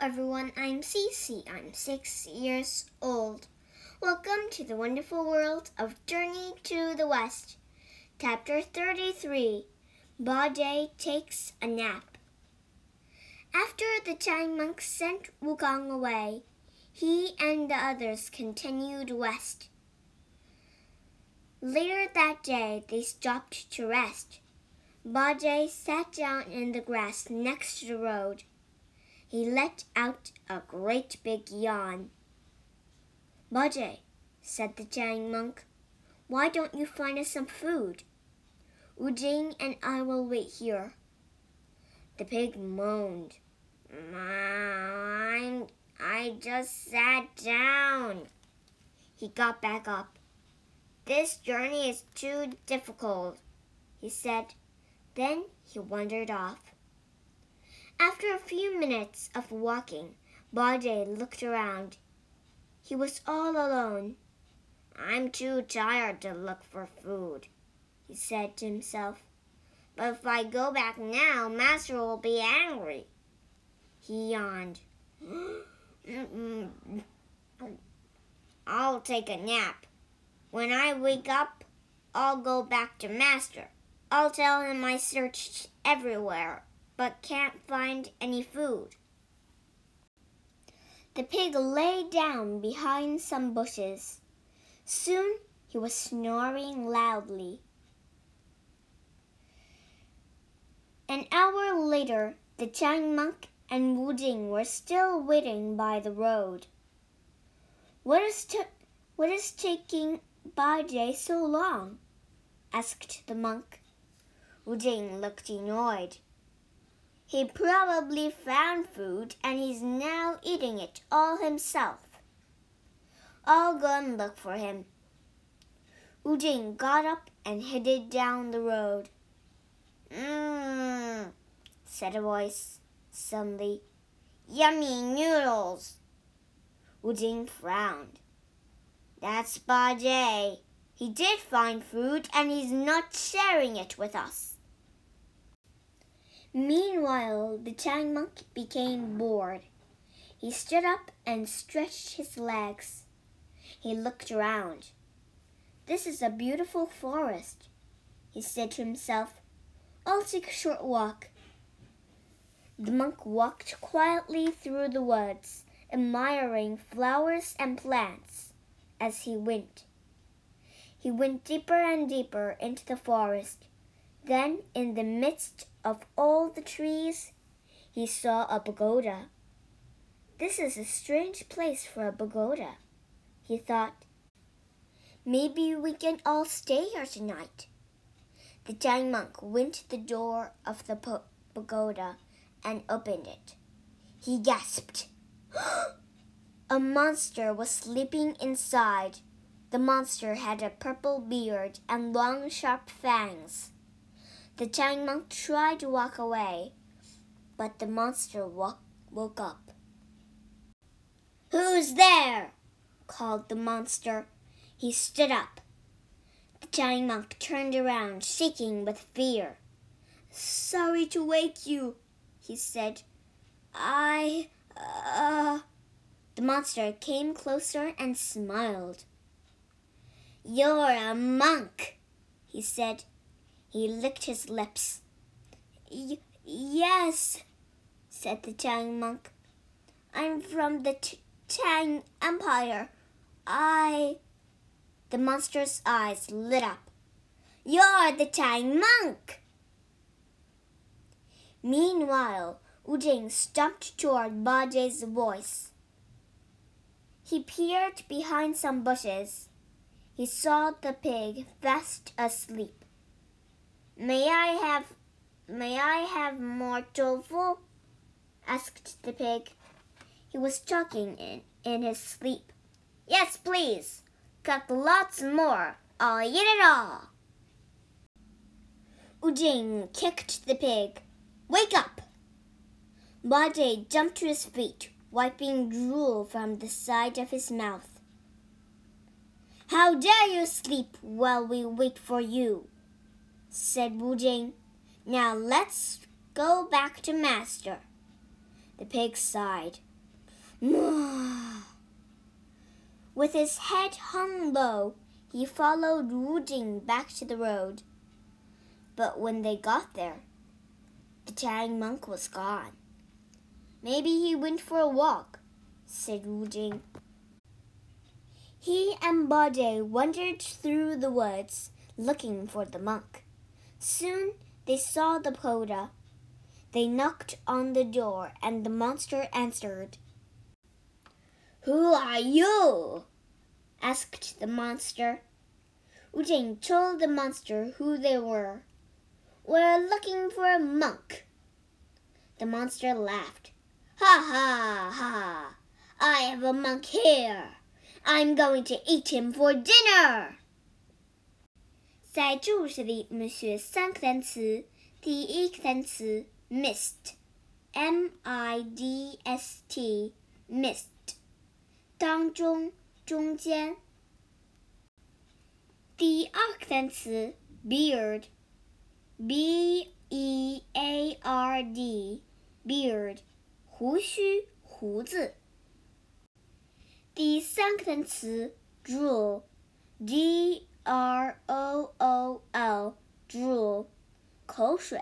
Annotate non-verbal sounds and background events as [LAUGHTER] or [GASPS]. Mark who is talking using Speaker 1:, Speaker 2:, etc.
Speaker 1: everyone, I'm Cece. I'm six years old. Welcome to the wonderful world of Journey to the West. Chapter 33 Bajie Takes a Nap. After the Tang monk sent Wukong away, he and the others continued west. Later that day, they stopped to rest. Bajie sat down in the grass next to the road. He let out a great big yawn. Bajie, said the giant monk, why don't you find us some food? Wu Jing and I will wait here. The pig moaned. I'm, I just sat down. He got back up. This journey is too difficult, he said. Then he wandered off. After a few minutes of walking, Bajie looked around. He was all alone. I'm too tired to look for food, he said to himself. But if I go back now, Master will be angry. He yawned. [GASPS] I'll take a nap. When I wake up, I'll go back to Master. I'll tell him I searched everywhere but can't find any food. The pig lay down behind some bushes. Soon he was snoring loudly. An hour later, the Tang monk and Wu Jing were still waiting by the road. What is, what is taking Bajie so long? asked the monk. Wu Jing looked annoyed. He probably found food and he's now eating it all himself. I'll go and look for him. Wu Jing got up and headed down the road. Mmm, said a voice suddenly. Yummy noodles. Wu Jing frowned. That's Bajie. He did find food and he's not sharing it with us. Meanwhile, the Tang monk became bored. He stood up and stretched his legs. He looked around. This is a beautiful forest, he said to himself. I'll take a short walk. The monk walked quietly through the woods, admiring flowers and plants as he went. He went deeper and deeper into the forest. Then, in the midst of all the trees, he saw a pagoda. This is a strange place for a pagoda, he thought. Maybe we can all stay here tonight. The giant monk went to the door of the pagoda and opened it. He gasped. [GASPS] a monster was sleeping inside. The monster had a purple beard and long, sharp fangs. The Tang monk tried to walk away, but the monster woke, up. Who's there? called the monster. He stood up. The Tang monk turned around, shaking with fear. Sorry to wake you, he said. I, uh. The monster came closer and smiled. You're a monk, he said. He licked his lips. yes, said the Tang monk. I'm from the Tang Empire. I. The monster's eyes lit up. You're the Tang monk! Meanwhile, Wu Jing stumped toward Bajie's voice. He peered behind some bushes. He saw the pig fast asleep. May I have may I have more tofu? asked the pig. He was talking in, in his sleep. Yes, please. Cook lots more. I'll eat it all. Wu Jing kicked the pig. Wake up! Bajie jumped to his feet, wiping drool from the side of his mouth. How dare you sleep while we wait for you? Said Wu Jing. Now let's go back to master. The pig sighed. [SIGHS] With his head hung low, he followed Wu Jing back to the road. But when they got there, the giant monk was gone. Maybe he went for a walk, said Wu Jing. He and Bajie wandered through the woods looking for the monk. Soon they saw the pagoda. They knocked on the door and the monster answered. Who are you? asked the monster. Wu Jing told the monster who they were. We're looking for a monk. The monster laughed. Ha ha ha! I have a monk here. I'm going to eat him for dinner. 在注释里，我们学三个单词。第一个单词 mist，m i d s t，mist，当中，中间。第二个单词 beard，b e a r d，beard。胡须、胡子。第三个单词 drool，d r o o l，drool，口水。